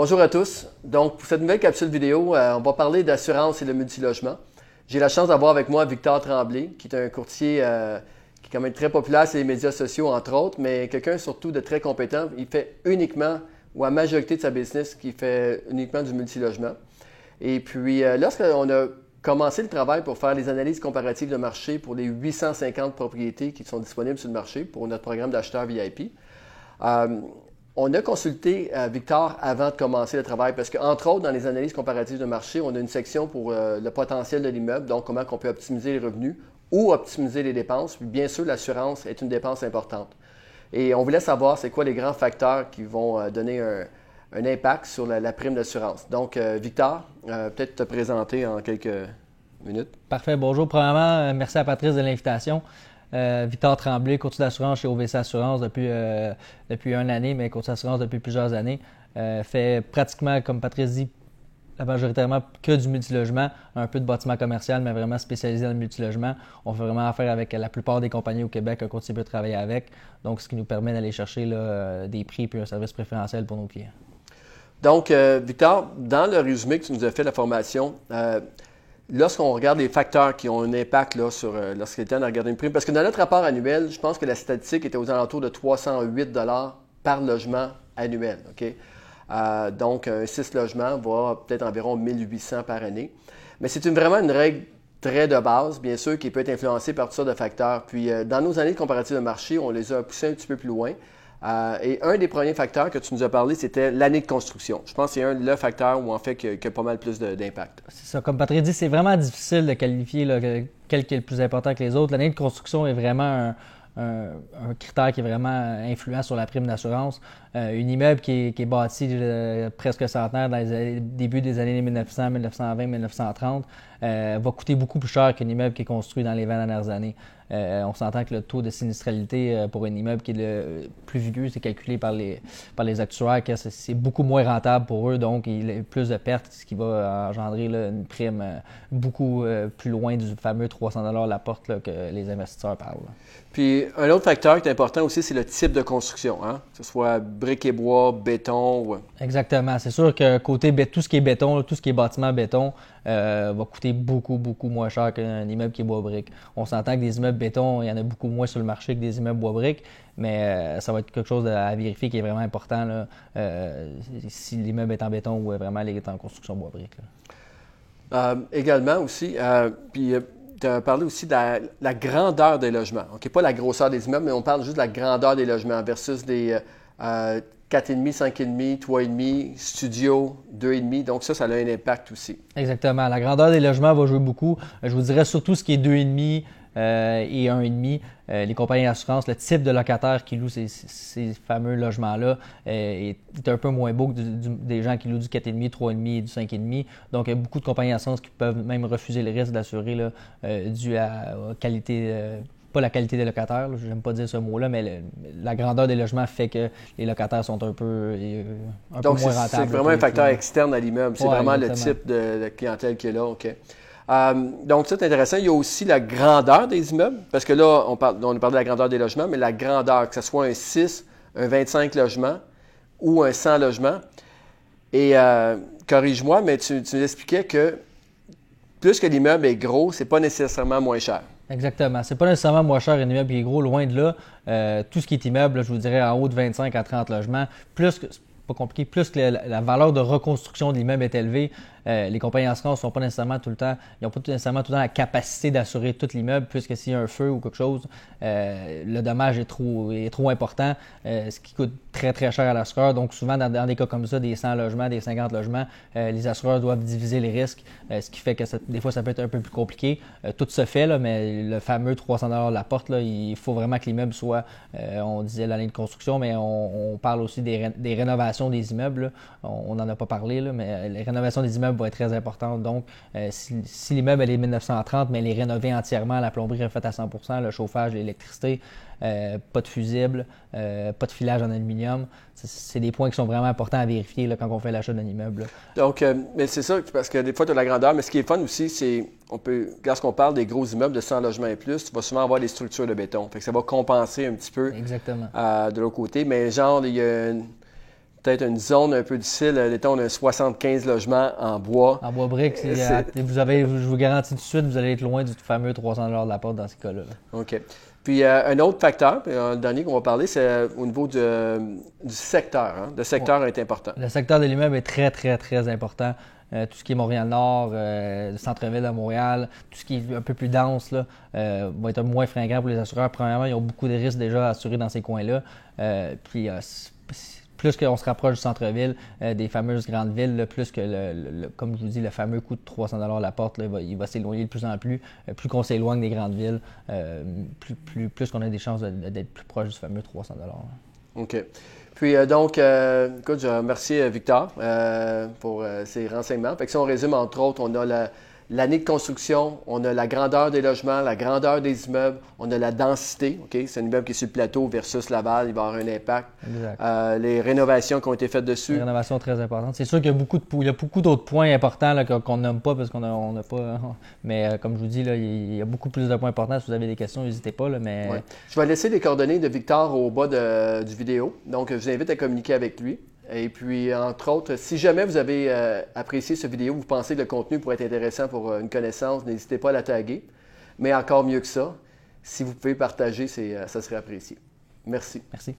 Bonjour à tous. Donc, pour cette nouvelle capsule vidéo, euh, on va parler d'assurance et de multilogement. J'ai la chance d'avoir avec moi Victor Tremblay, qui est un courtier euh, qui est quand même très populaire sur les médias sociaux, entre autres, mais quelqu'un surtout de très compétent. Il fait uniquement, ou à majorité de sa business, qui fait uniquement du multilogement. Et puis, euh, lorsqu'on a commencé le travail pour faire les analyses comparatives de marché pour les 850 propriétés qui sont disponibles sur le marché pour notre programme d'acheteur VIP, on a consulté euh, Victor avant de commencer le travail parce qu'entre autres, dans les analyses comparatives de marché, on a une section pour euh, le potentiel de l'immeuble, donc comment on peut optimiser les revenus ou optimiser les dépenses. bien sûr, l'assurance est une dépense importante. Et on voulait savoir c'est quoi les grands facteurs qui vont euh, donner un, impact sur la, prime d'assurance. Donc, Victor, peut-être te présenter en quelques minutes. Parfait. Bonjour. Premièrement, merci à Patrice de l'invitation. Euh, Victor Tremblay, courtier d'assurance chez OVC Assurance depuis, euh, depuis une année, mais courtier d'assurance depuis plusieurs années. Euh, fait pratiquement, comme Patrice dit, majoritairement que du multilogement, un peu de bâtiment commercial, mais vraiment spécialisé dans le multilogement. On fait vraiment affaire avec la plupart des compagnies au Québec un courtier peut travailler avec. Donc, ce qui nous permet d'aller chercher des prix et un service préférentiel pour nos clients. Donc, Victor, dans le résumé que tu nous as fait de la formation, lorsqu'on regarde les facteurs qui ont un impact là, sur euh, lorsqu'il est temps de regarder une prime, parce que dans notre rapport annuel, je pense que la statistique était aux alentours de 308 par logement annuel. Euh, donc, un 6 logements va peut-être environ 1800 par année. Mais c'est vraiment une règle très de base, bien sûr, qui peut être influencée par toutes sortes de facteurs. Puis, euh, dans nos années de comparatif de marché, on les a poussés un petit peu plus loin. Euh, et un des premiers facteurs que tu nous as parlé, c'était l'année de construction. Je pense que c'est un le facteur où en fait qui a, pas mal plus d'impact. C'est ça. Comme Patrick dit, c'est vraiment difficile de qualifier quel qui est le plus important que les autres. L'année de construction est vraiment un, critère qui est vraiment influent sur la prime d'assurance. Euh, une immeuble qui est, bâti euh, presque centenaire dans les débuts des années 1900, 1920, 1930 va coûter beaucoup plus cher qu'un immeuble qui est construit dans les 20 dernières années. Euh, on s'entend que le taux de sinistralité euh, pour un immeuble qui est le plus vieux, c'est calculé par les, par les actuaires que c'est beaucoup moins rentable pour eux, donc il y a plus de pertes, ce qui va engendrer une prime euh, beaucoup plus loin du fameux 300 la porte que les investisseurs parlent. Puis un autre facteur qui est important aussi, c'est le type de construction, hein? que ce soit briques et bois, béton. Ou... Exactement. C'est sûr que côté tout ce qui est béton, tout ce qui est bâtiment béton, va coûter beaucoup, beaucoup moins cher qu'un immeuble qui est bois brique. On s'entend que des immeubles béton, il y en a beaucoup moins sur le marché que des immeubles bois briques, mais euh, ça va être quelque chose à vérifier qui est vraiment important euh, si l'immeuble est en béton ou vraiment il est en construction bois brique. Euh, également aussi, puis as parlé aussi de la, grandeur des logements. OK, pas la grosseur des immeubles, mais on parle juste de la grandeur des logements versus des 4,5, 5,5, 3,5, studio, 2,5. Donc ça, ça a un impact aussi. Exactement. La grandeur des logements va jouer beaucoup. Je vous dirais surtout ce qui est 2,5, euh, et 1,5. Euh, les compagnies d'assurance, le type de locataire qui loue ces, fameux logements-là euh, est un peu moins beau que des gens qui louent du 4,5, 3,5 et du 5,5. Donc, il y a beaucoup de compagnies d'assurance qui peuvent même refuser le risque d'assurer dû à, la qualité pas la qualité des locataires, je n'aime pas dire ce mot-là, mais la grandeur des logements fait que les locataires sont un peu, un peu moins rentables. C'est vraiment un facteur externe à l'immeuble. C'est vraiment le type de, clientèle qui est là. OK. Euh, donc, c'est intéressant. Il y a aussi la grandeur des immeubles, parce que là, on, parle, on a parlé de la grandeur des logements, mais la grandeur, que ce soit un 6, un 25 logements ou un 100 logements. Et euh, corrige-moi, mais tu, nous expliquais que plus que l'immeuble est gros, c'est pas nécessairement moins cher. Exactement. C'est pas nécessairement moins cher un immeuble qui est gros, loin de là. Euh, tout ce qui est immeuble, je vous dirais en haut de 25 à 30 logements, plus que pas compliqué, plus que la, valeur de reconstruction de l'immeuble est élevée, euh, les compagnies d'assurance sont pas nécessairement tout le temps, ils n'ont pas nécessairement tout le temps la capacité d'assurer tout l'immeuble, puisque s'il y a un feu ou quelque chose, euh, le dommage est trop, est trop important, euh, ce qui coûte très très cher à l'assureur. Donc souvent dans, des cas comme ça, des 100 logements, des 50 logements, les assureurs doivent diviser les risques, ce qui fait que des fois ça peut être un peu plus compliqué. tout se fait, là, mais le fameux 300 de la porte, là, il faut vraiment que l'immeuble soit, on disait l'année de construction, mais on, parle aussi des, rénovations des immeubles. On n'en a pas parlé, là, mais les rénovations des immeubles va être très importante. Donc, euh, si, l'immeuble est 1930, mais il est rénové entièrement, la plomberie est faite à 100 le chauffage, l'électricité, euh, pas de fusible, euh, pas de filage en aluminium. C'est des points qui sont vraiment importants à vérifier là, quand on fait l'achat d'un immeuble. Donc, mais c'est ça, parce que des fois, tu as la grandeur, mais ce qui est fun aussi, c'est, on peut, lorsqu'on parle des gros immeubles de 100 logements et plus, tu vas souvent avoir des structures de béton. Fait que ça va compenser un petit peu Exactement. de l'autre côté. Mais genre, il y a une peut-être une zone un peu difficile. L'état, on a 75 logements en bois. En bois briques, vous avez, je vous garantis tout de suite, vous allez être loin du fameux 300 de la porte dans ces cas-là. OK. Puis un autre facteur, le dernier qu'on va parler, c'est au niveau du, secteur. Hein. Le secteur est important. Le secteur de l'immeuble est très, très, très important. Euh, tout ce qui est Montréal-Nord, euh, le centre-ville de Montréal, tout ce qui est un peu plus dense là, euh, va être moins fringant pour les assureurs. Premièrement, ils ont beaucoup de risques déjà assurés dans ces coins-là. puis plus qu'on se rapproche du centre-ville, des fameuses grandes villes, plus que, le, comme je vous dis, le fameux coût de 300 la porte, il va, s'éloigner de plus en plus. plus qu'on s'éloigne des grandes villes, plus, plus, plus qu'on a des chances d'être plus proche du fameux 300 OK. Puis euh, donc, euh, écoute, je remercie euh, Victor pour ses renseignements. Fait que si on résume, entre autres, on a la, l'année de construction, on a la grandeur des logements, la grandeur des immeubles, on a la densité. ok? C'est un immeuble qui est sur le plateau versus Laval, il va avoir un impact. Euh, les rénovations qui ont été faites dessus. Les rénovations très importantes. C'est sûr qu'il y a beaucoup, de, il y a beaucoup d'autres points importants qu'on nomme pas parce qu'on n'a pas. Mais euh, comme je vous dis, là, il y a beaucoup plus de points importants. Si vous avez des questions, n'hésitez pas. Là, mais... Je vais laisser les coordonnées de Victor au bas de, du vidéo. Donc, je vous invite à communiquer avec lui. Et puis, entre autres, si jamais vous avez euh, apprécié cette vidéo, vous pensez que le contenu pourrait être intéressant pour euh, une connaissance, n'hésitez pas à la taguer. Mais encore mieux que ça, si vous pouvez partager, euh, ça serait apprécié. Merci. Merci.